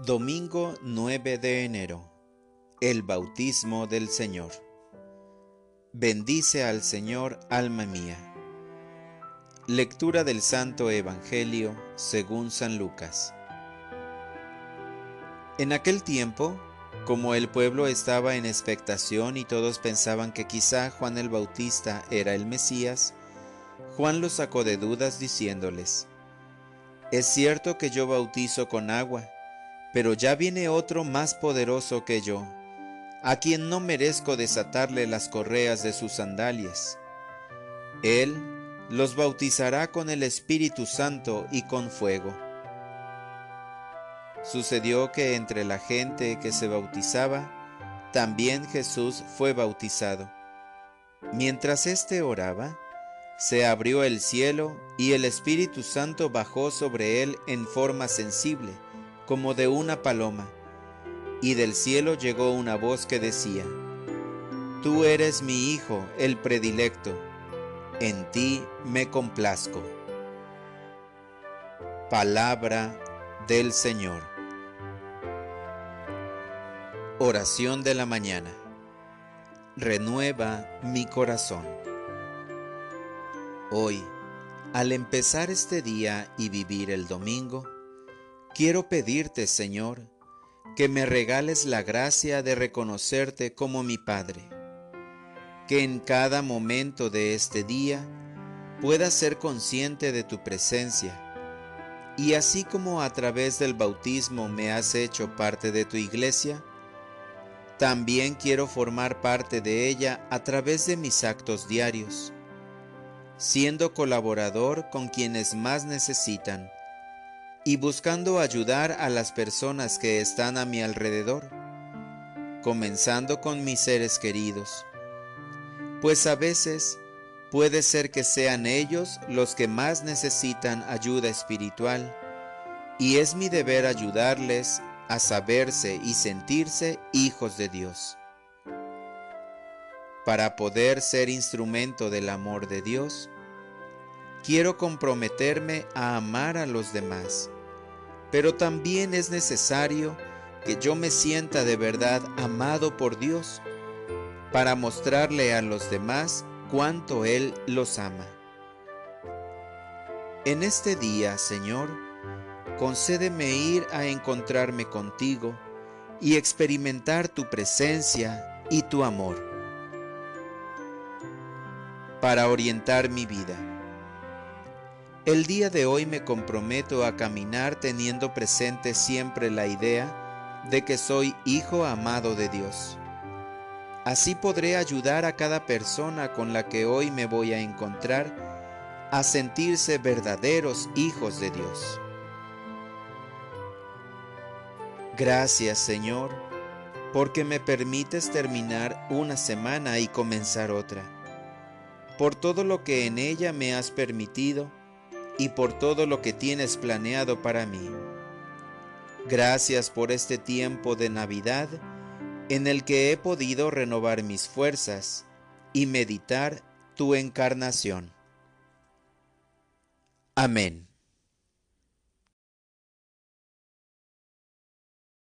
Domingo 9 de enero. El bautismo del Señor. Bendice al Señor, alma mía. Lectura del Santo Evangelio según San Lucas. En aquel tiempo, como el pueblo estaba en expectación y todos pensaban que quizá Juan el Bautista era el Mesías, Juan los sacó de dudas diciéndoles, Es cierto que yo bautizo con agua, pero ya viene otro más poderoso que yo, a quien no merezco desatarle las correas de sus sandalias. Él los bautizará con el Espíritu Santo y con fuego. Sucedió que entre la gente que se bautizaba, también Jesús fue bautizado. Mientras éste oraba, se abrió el cielo y el Espíritu Santo bajó sobre él en forma sensible como de una paloma, y del cielo llegó una voz que decía, Tú eres mi Hijo, el predilecto, en ti me complazco. Palabra del Señor. Oración de la mañana. Renueva mi corazón. Hoy, al empezar este día y vivir el domingo, Quiero pedirte, Señor, que me regales la gracia de reconocerte como mi Padre, que en cada momento de este día pueda ser consciente de tu presencia, y así como a través del bautismo me has hecho parte de tu iglesia, también quiero formar parte de ella a través de mis actos diarios, siendo colaborador con quienes más necesitan y buscando ayudar a las personas que están a mi alrededor, comenzando con mis seres queridos, pues a veces puede ser que sean ellos los que más necesitan ayuda espiritual, y es mi deber ayudarles a saberse y sentirse hijos de Dios. Para poder ser instrumento del amor de Dios, quiero comprometerme a amar a los demás, pero también es necesario que yo me sienta de verdad amado por Dios para mostrarle a los demás cuánto Él los ama. En este día, Señor, concédeme ir a encontrarme contigo y experimentar tu presencia y tu amor para orientar mi vida. El día de hoy me comprometo a caminar teniendo presente siempre la idea de que soy hijo amado de Dios. Así podré ayudar a cada persona con la que hoy me voy a encontrar a sentirse verdaderos hijos de Dios. Gracias Señor, porque me permites terminar una semana y comenzar otra. Por todo lo que en ella me has permitido, y por todo lo que tienes planeado para mí. Gracias por este tiempo de Navidad en el que he podido renovar mis fuerzas y meditar tu encarnación. Amén.